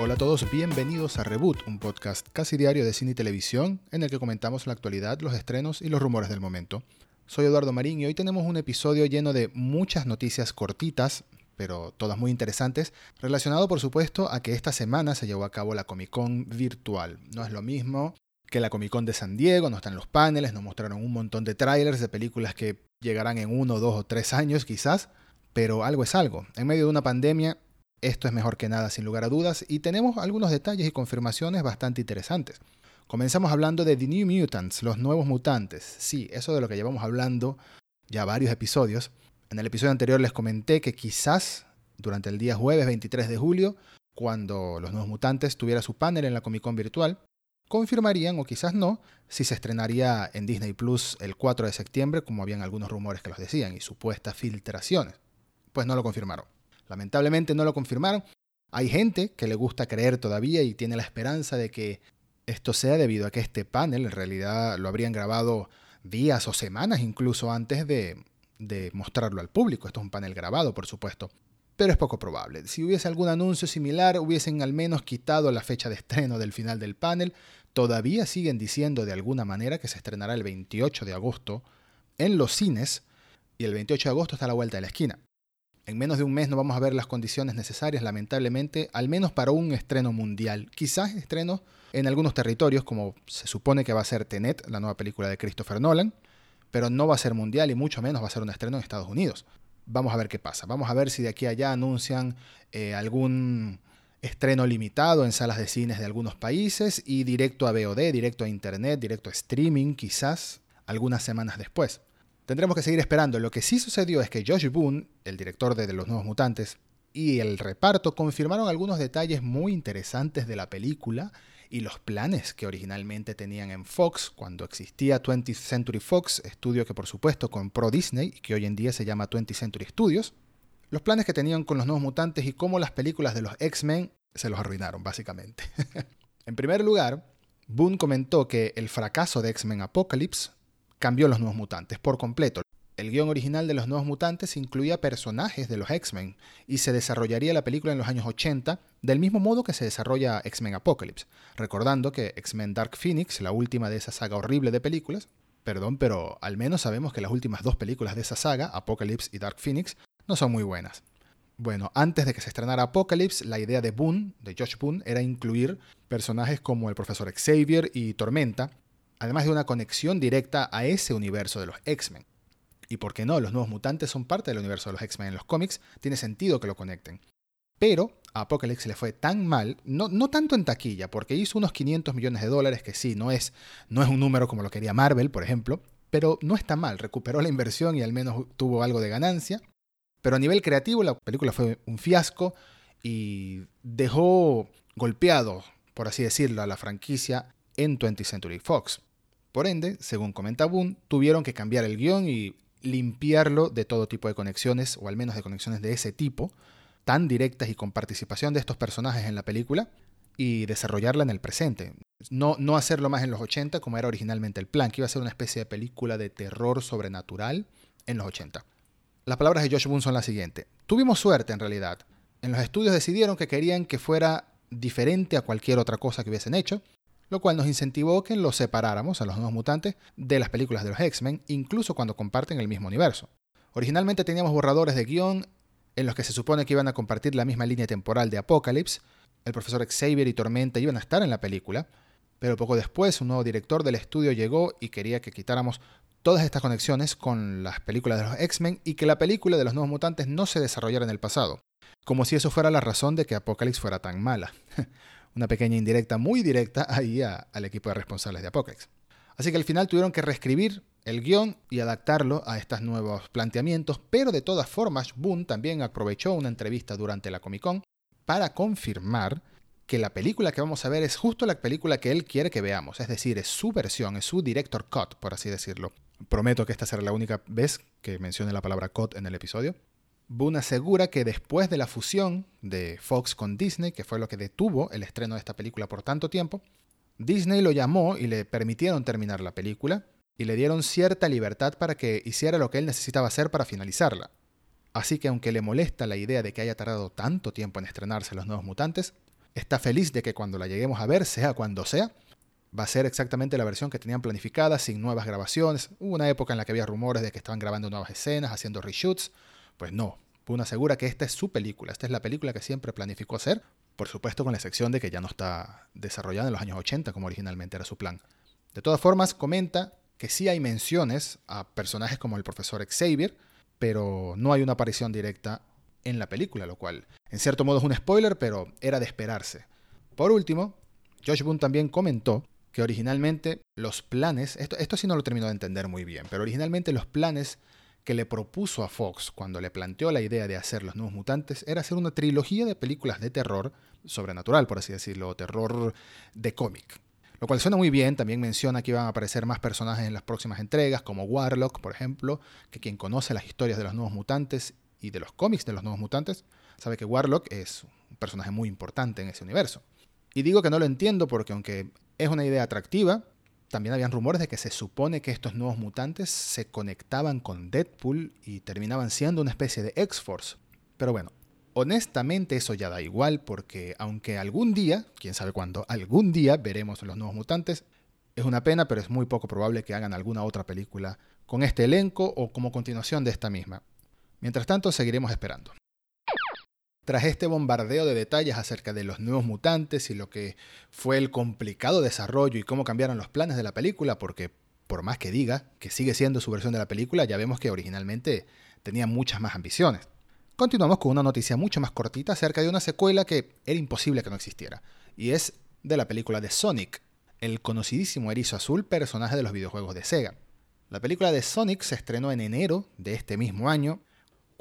Hola a todos, bienvenidos a Reboot, un podcast casi diario de cine y televisión en el que comentamos la actualidad, los estrenos y los rumores del momento. Soy Eduardo Marín y hoy tenemos un episodio lleno de muchas noticias cortitas, pero todas muy interesantes, relacionado por supuesto a que esta semana se llevó a cabo la Comic Con virtual. No es lo mismo que la Comic Con de San Diego, no están los paneles, nos mostraron un montón de trailers de películas que llegarán en uno, dos o tres años quizás, pero algo es algo. En medio de una pandemia esto es mejor que nada, sin lugar a dudas, y tenemos algunos detalles y confirmaciones bastante interesantes. Comenzamos hablando de The New Mutants, los nuevos mutantes. Sí, eso de lo que llevamos hablando ya varios episodios. En el episodio anterior les comenté que quizás durante el día jueves 23 de julio, cuando los nuevos mutantes tuviera su panel en la Comic Con virtual, confirmarían o quizás no si se estrenaría en Disney Plus el 4 de septiembre, como habían algunos rumores que los decían y supuestas filtraciones. Pues no lo confirmaron. Lamentablemente no lo confirmaron. Hay gente que le gusta creer todavía y tiene la esperanza de que esto sea debido a que este panel en realidad lo habrían grabado días o semanas incluso antes de, de mostrarlo al público. Esto es un panel grabado, por supuesto. Pero es poco probable. Si hubiese algún anuncio similar, hubiesen al menos quitado la fecha de estreno del final del panel. Todavía siguen diciendo de alguna manera que se estrenará el 28 de agosto en los cines y el 28 de agosto está a la vuelta de la esquina. En menos de un mes no vamos a ver las condiciones necesarias, lamentablemente, al menos para un estreno mundial. Quizás estreno en algunos territorios, como se supone que va a ser Tenet, la nueva película de Christopher Nolan, pero no va a ser mundial y mucho menos va a ser un estreno en Estados Unidos. Vamos a ver qué pasa. Vamos a ver si de aquí a allá anuncian eh, algún estreno limitado en salas de cines de algunos países y directo a VOD, directo a Internet, directo a streaming, quizás algunas semanas después. Tendremos que seguir esperando. Lo que sí sucedió es que Josh Boone, el director de Los Nuevos Mutantes, y el reparto confirmaron algunos detalles muy interesantes de la película y los planes que originalmente tenían en Fox cuando existía 20th Century Fox, estudio que por supuesto compró Disney y que hoy en día se llama 20th Century Studios. Los planes que tenían con los nuevos mutantes y cómo las películas de los X-Men se los arruinaron, básicamente. en primer lugar, Boone comentó que el fracaso de X-Men Apocalypse cambió los nuevos mutantes por completo. El guion original de los nuevos mutantes incluía personajes de los X-Men y se desarrollaría la película en los años 80 del mismo modo que se desarrolla X-Men Apocalypse, recordando que X-Men Dark Phoenix, la última de esa saga horrible de películas, perdón, pero al menos sabemos que las últimas dos películas de esa saga, Apocalypse y Dark Phoenix, no son muy buenas. Bueno, antes de que se estrenara Apocalypse, la idea de Boone, de Josh Boone, era incluir personajes como el profesor Xavier y Tormenta, además de una conexión directa a ese universo de los X-Men. Y por qué no, los nuevos mutantes son parte del universo de los X-Men en los cómics, tiene sentido que lo conecten. Pero a Apocalypse le fue tan mal, no, no, tanto en taquilla, porque hizo unos 500 millones de dólares, que sí, no es, no es un número como lo quería Marvel, por ejemplo, pero no está mal, recuperó la inversión y al menos tuvo algo de ganancia. Pero a nivel creativo la película fue un fiasco y dejó golpeado, por así decirlo, a la franquicia en 20th Century Fox. Por ende, según comenta Boone, tuvieron que cambiar el guion y limpiarlo de todo tipo de conexiones, o al menos de conexiones de ese tipo, tan directas y con participación de estos personajes en la película, y desarrollarla en el presente. No, no hacerlo más en los 80 como era originalmente el plan, que iba a ser una especie de película de terror sobrenatural en los 80. Las palabras de Josh Boone son las siguientes. Tuvimos suerte en realidad. En los estudios decidieron que querían que fuera diferente a cualquier otra cosa que hubiesen hecho, lo cual nos incentivó que los separáramos a los nuevos mutantes de las películas de los X-Men, incluso cuando comparten el mismo universo. Originalmente teníamos borradores de guion en los que se supone que iban a compartir la misma línea temporal de Apocalypse, el profesor Xavier y Tormenta iban a estar en la película, pero poco después un nuevo director del estudio llegó y quería que quitáramos todas estas conexiones con las películas de los X-Men y que la película de los nuevos mutantes no se desarrollara en el pasado, como si eso fuera la razón de que Apocalypse fuera tan mala. Una pequeña indirecta muy directa ahí al equipo de responsables de Apocalypse. Así que al final tuvieron que reescribir el guion y adaptarlo a estos nuevos planteamientos, pero de todas formas Boone también aprovechó una entrevista durante la Comic Con para confirmar que la película que vamos a ver es justo la película que él quiere que veamos, es decir, es su versión, es su director cut, por así decirlo. Prometo que esta será la única vez que mencione la palabra cut en el episodio. Boone asegura que después de la fusión de Fox con Disney, que fue lo que detuvo el estreno de esta película por tanto tiempo, Disney lo llamó y le permitieron terminar la película y le dieron cierta libertad para que hiciera lo que él necesitaba hacer para finalizarla. Así que aunque le molesta la idea de que haya tardado tanto tiempo en estrenarse Los Nuevos Mutantes, está feliz de que cuando la lleguemos a ver, sea cuando sea, va a ser exactamente la versión que tenían planificada, sin nuevas grabaciones. Hubo una época en la que había rumores de que estaban grabando nuevas escenas, haciendo reshoots. Pues no, Puna asegura que esta es su película, esta es la película que siempre planificó hacer, por supuesto con la excepción de que ya no está desarrollada en los años 80 como originalmente era su plan. De todas formas, comenta que sí hay menciones a personajes como el profesor Xavier, pero no hay una aparición directa en la película, lo cual en cierto modo es un spoiler, pero era de esperarse. Por último, Josh Boone también comentó que originalmente los planes, esto sí no lo terminó de entender muy bien, pero originalmente los planes que le propuso a Fox cuando le planteó la idea de hacer Los Nuevos Mutantes era hacer una trilogía de películas de terror sobrenatural, por así decirlo, terror de cómic. Lo cual suena muy bien, también menciona que iban a aparecer más personajes en las próximas entregas, como Warlock, por ejemplo, que quien conoce las historias de los Nuevos Mutantes y de los cómics de los Nuevos Mutantes, sabe que Warlock es un personaje muy importante en ese universo. Y digo que no lo entiendo porque aunque es una idea atractiva. También habían rumores de que se supone que estos nuevos mutantes se conectaban con Deadpool y terminaban siendo una especie de X-Force. Pero bueno, honestamente eso ya da igual porque aunque algún día, quién sabe cuándo, algún día veremos los nuevos mutantes, es una pena, pero es muy poco probable que hagan alguna otra película con este elenco o como continuación de esta misma. Mientras tanto, seguiremos esperando. Tras este bombardeo de detalles acerca de los nuevos mutantes y lo que fue el complicado desarrollo y cómo cambiaron los planes de la película, porque por más que diga que sigue siendo su versión de la película, ya vemos que originalmente tenía muchas más ambiciones. Continuamos con una noticia mucho más cortita acerca de una secuela que era imposible que no existiera, y es de la película de Sonic, el conocidísimo erizo azul personaje de los videojuegos de Sega. La película de Sonic se estrenó en enero de este mismo año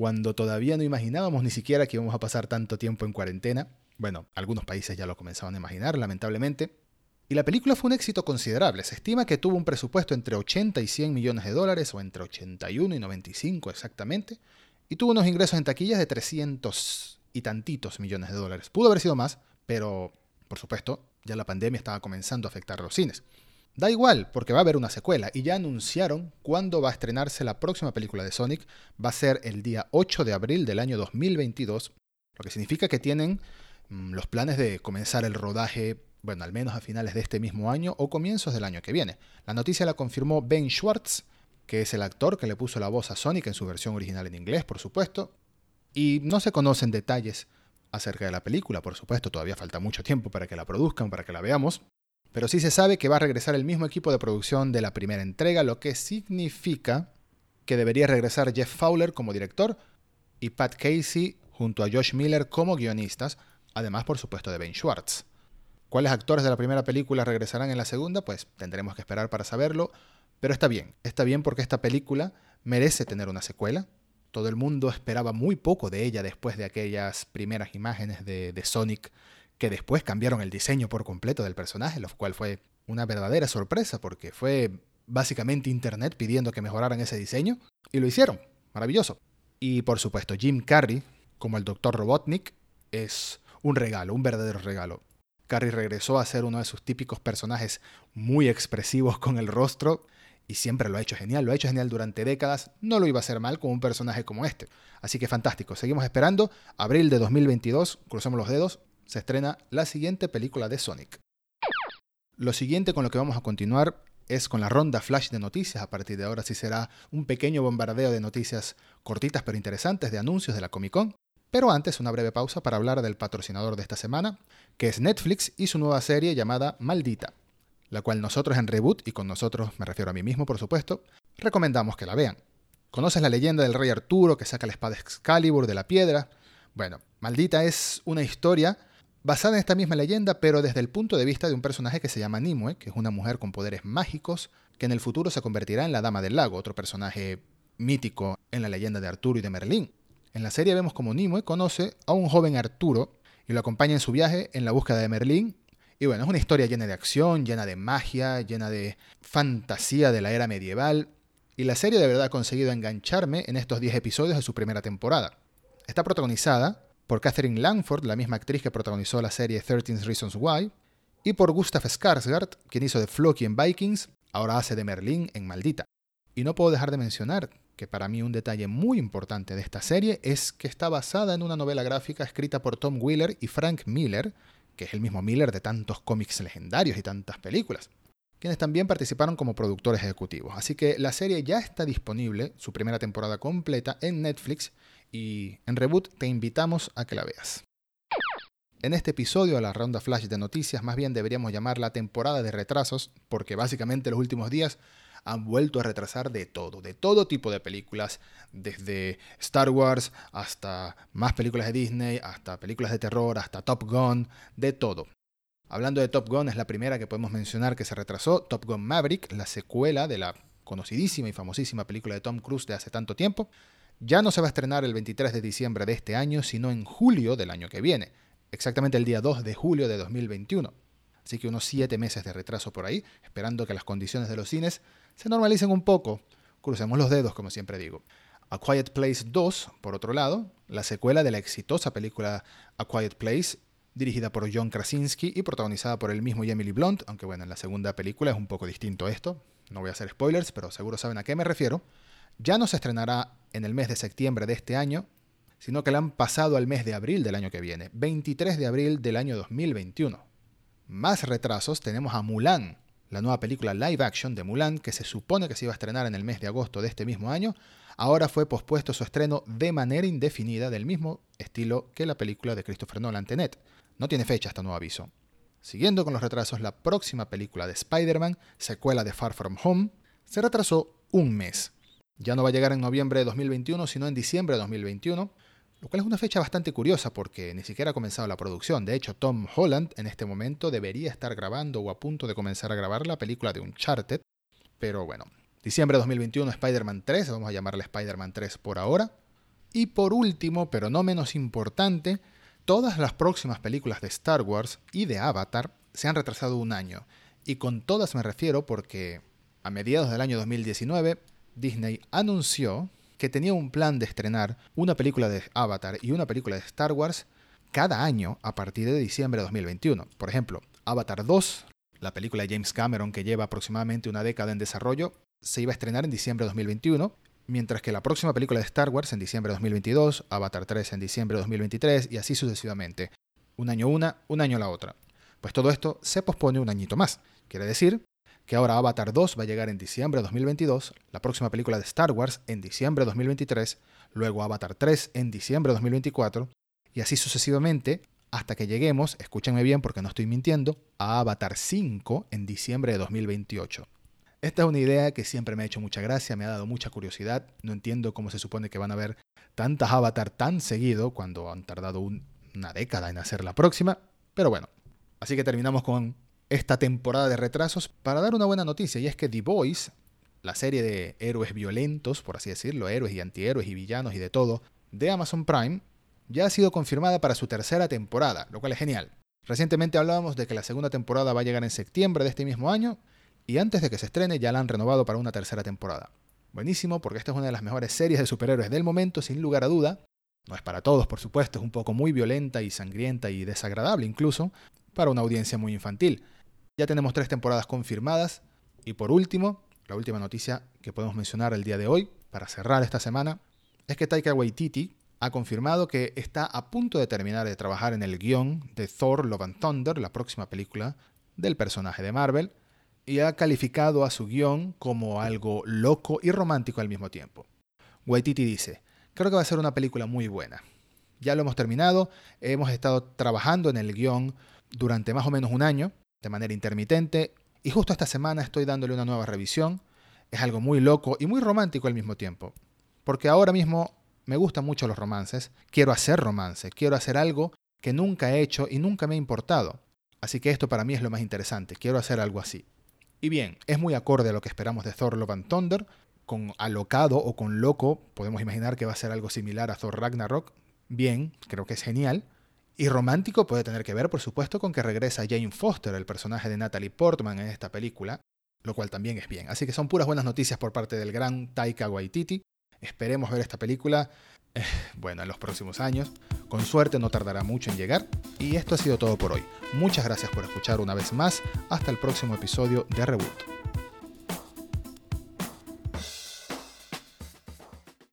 cuando todavía no imaginábamos ni siquiera que íbamos a pasar tanto tiempo en cuarentena. Bueno, algunos países ya lo comenzaban a imaginar, lamentablemente. Y la película fue un éxito considerable. Se estima que tuvo un presupuesto entre 80 y 100 millones de dólares, o entre 81 y 95 exactamente, y tuvo unos ingresos en taquillas de 300 y tantitos millones de dólares. Pudo haber sido más, pero, por supuesto, ya la pandemia estaba comenzando a afectar a los cines. Da igual, porque va a haber una secuela y ya anunciaron cuándo va a estrenarse la próxima película de Sonic. Va a ser el día 8 de abril del año 2022, lo que significa que tienen mm, los planes de comenzar el rodaje, bueno, al menos a finales de este mismo año o comienzos del año que viene. La noticia la confirmó Ben Schwartz, que es el actor que le puso la voz a Sonic en su versión original en inglés, por supuesto. Y no se conocen detalles acerca de la película, por supuesto, todavía falta mucho tiempo para que la produzcan, para que la veamos. Pero sí se sabe que va a regresar el mismo equipo de producción de la primera entrega, lo que significa que debería regresar Jeff Fowler como director y Pat Casey junto a Josh Miller como guionistas, además por supuesto de Ben Schwartz. ¿Cuáles actores de la primera película regresarán en la segunda? Pues tendremos que esperar para saberlo, pero está bien, está bien porque esta película merece tener una secuela. Todo el mundo esperaba muy poco de ella después de aquellas primeras imágenes de, de Sonic que después cambiaron el diseño por completo del personaje, lo cual fue una verdadera sorpresa porque fue básicamente Internet pidiendo que mejoraran ese diseño y lo hicieron. Maravilloso. Y por supuesto, Jim Carrey, como el Dr. Robotnik, es un regalo, un verdadero regalo. Carrey regresó a ser uno de sus típicos personajes muy expresivos con el rostro y siempre lo ha hecho genial, lo ha hecho genial durante décadas, no lo iba a hacer mal con un personaje como este. Así que fantástico, seguimos esperando, abril de 2022, crucemos los dedos, se estrena la siguiente película de Sonic. Lo siguiente con lo que vamos a continuar es con la ronda flash de noticias. A partir de ahora sí será un pequeño bombardeo de noticias cortitas pero interesantes de anuncios de la Comic Con. Pero antes una breve pausa para hablar del patrocinador de esta semana, que es Netflix y su nueva serie llamada Maldita, la cual nosotros en Reboot, y con nosotros me refiero a mí mismo por supuesto, recomendamos que la vean. ¿Conoces la leyenda del rey Arturo que saca la espada Excalibur de la piedra? Bueno, Maldita es una historia basada en esta misma leyenda, pero desde el punto de vista de un personaje que se llama Nimue, que es una mujer con poderes mágicos, que en el futuro se convertirá en la Dama del Lago, otro personaje mítico en la leyenda de Arturo y de Merlín. En la serie vemos como Nimue conoce a un joven Arturo y lo acompaña en su viaje en la búsqueda de Merlín. Y bueno, es una historia llena de acción, llena de magia, llena de fantasía de la era medieval. Y la serie de verdad ha conseguido engancharme en estos 10 episodios de su primera temporada. Está protagonizada por Catherine Langford, la misma actriz que protagonizó la serie 13 Reasons Why, y por Gustav Skarsgård, quien hizo de Floki en Vikings, ahora hace de Merlín en Maldita. Y no puedo dejar de mencionar que para mí un detalle muy importante de esta serie es que está basada en una novela gráfica escrita por Tom Wheeler y Frank Miller, que es el mismo Miller de tantos cómics legendarios y tantas películas, quienes también participaron como productores ejecutivos. Así que la serie ya está disponible, su primera temporada completa, en Netflix y en Reboot te invitamos a que la veas. En este episodio de la ronda flash de noticias, más bien deberíamos llamar la temporada de retrasos, porque básicamente los últimos días han vuelto a retrasar de todo, de todo tipo de películas, desde Star Wars hasta más películas de Disney, hasta películas de terror, hasta Top Gun, de todo. Hablando de Top Gun, es la primera que podemos mencionar que se retrasó, Top Gun Maverick, la secuela de la conocidísima y famosísima película de Tom Cruise de hace tanto tiempo, ya no se va a estrenar el 23 de diciembre de este año, sino en julio del año que viene, exactamente el día 2 de julio de 2021. Así que unos 7 meses de retraso por ahí, esperando que las condiciones de los cines se normalicen un poco. Crucemos los dedos, como siempre digo. A Quiet Place 2, por otro lado, la secuela de la exitosa película A Quiet Place, dirigida por John Krasinski y protagonizada por el mismo Emily Blunt, aunque bueno, en la segunda película es un poco distinto esto, no voy a hacer spoilers, pero seguro saben a qué me refiero, ya no se estrenará en el mes de septiembre de este año, sino que la han pasado al mes de abril del año que viene, 23 de abril del año 2021. Más retrasos tenemos a Mulan, la nueva película live action de Mulan, que se supone que se iba a estrenar en el mes de agosto de este mismo año, ahora fue pospuesto su estreno de manera indefinida del mismo estilo que la película de Christopher Nolan Tenet. No tiene fecha hasta nuevo aviso. Siguiendo con los retrasos, la próxima película de Spider-Man, secuela de Far From Home, se retrasó un mes. Ya no va a llegar en noviembre de 2021, sino en diciembre de 2021, lo cual es una fecha bastante curiosa porque ni siquiera ha comenzado la producción. De hecho, Tom Holland en este momento debería estar grabando o a punto de comenzar a grabar la película de Uncharted. Pero bueno, diciembre de 2021 Spider-Man 3, vamos a llamarle Spider-Man 3 por ahora. Y por último, pero no menos importante, todas las próximas películas de Star Wars y de Avatar se han retrasado un año. Y con todas me refiero porque a mediados del año 2019 Disney anunció que tenía un plan de estrenar una película de Avatar y una película de Star Wars cada año a partir de diciembre de 2021. Por ejemplo, Avatar 2, la película de James Cameron que lleva aproximadamente una década en desarrollo, se iba a estrenar en diciembre de 2021, mientras que la próxima película de Star Wars en diciembre de 2022, Avatar 3 en diciembre de 2023 y así sucesivamente. Un año una, un año la otra. Pues todo esto se pospone un añito más. Quiere decir que ahora Avatar 2 va a llegar en diciembre de 2022, la próxima película de Star Wars en diciembre de 2023, luego Avatar 3 en diciembre de 2024, y así sucesivamente hasta que lleguemos, escúchenme bien porque no estoy mintiendo, a Avatar 5 en diciembre de 2028. Esta es una idea que siempre me ha hecho mucha gracia, me ha dado mucha curiosidad, no entiendo cómo se supone que van a ver tantas Avatar tan seguido cuando han tardado una década en hacer la próxima, pero bueno, así que terminamos con esta temporada de retrasos para dar una buena noticia y es que The Boys, la serie de héroes violentos, por así decirlo, héroes y antihéroes y villanos y de todo, de Amazon Prime, ya ha sido confirmada para su tercera temporada, lo cual es genial. Recientemente hablábamos de que la segunda temporada va a llegar en septiembre de este mismo año y antes de que se estrene ya la han renovado para una tercera temporada. Buenísimo porque esta es una de las mejores series de superhéroes del momento, sin lugar a duda. No es para todos, por supuesto, es un poco muy violenta y sangrienta y desagradable incluso, para una audiencia muy infantil. Ya tenemos tres temporadas confirmadas. Y por último, la última noticia que podemos mencionar el día de hoy, para cerrar esta semana, es que Taika Waititi ha confirmado que está a punto de terminar de trabajar en el guion de Thor Love and Thunder, la próxima película del personaje de Marvel, y ha calificado a su guion como algo loco y romántico al mismo tiempo. Waititi dice, creo que va a ser una película muy buena. Ya lo hemos terminado, hemos estado trabajando en el guion durante más o menos un año, de manera intermitente y justo esta semana estoy dándole una nueva revisión. Es algo muy loco y muy romántico al mismo tiempo. Porque ahora mismo me gustan mucho los romances, quiero hacer romance, quiero hacer algo que nunca he hecho y nunca me ha importado. Así que esto para mí es lo más interesante, quiero hacer algo así. Y bien, es muy acorde a lo que esperamos de Thor Love and Thunder, con alocado o con loco, podemos imaginar que va a ser algo similar a Thor Ragnarok. Bien, creo que es genial. Y romántico puede tener que ver, por supuesto, con que regresa Jane Foster, el personaje de Natalie Portman en esta película, lo cual también es bien. Así que son puras buenas noticias por parte del gran Taika Waititi. Esperemos ver esta película, eh, bueno, en los próximos años. Con suerte no tardará mucho en llegar. Y esto ha sido todo por hoy. Muchas gracias por escuchar una vez más. Hasta el próximo episodio de Reboot.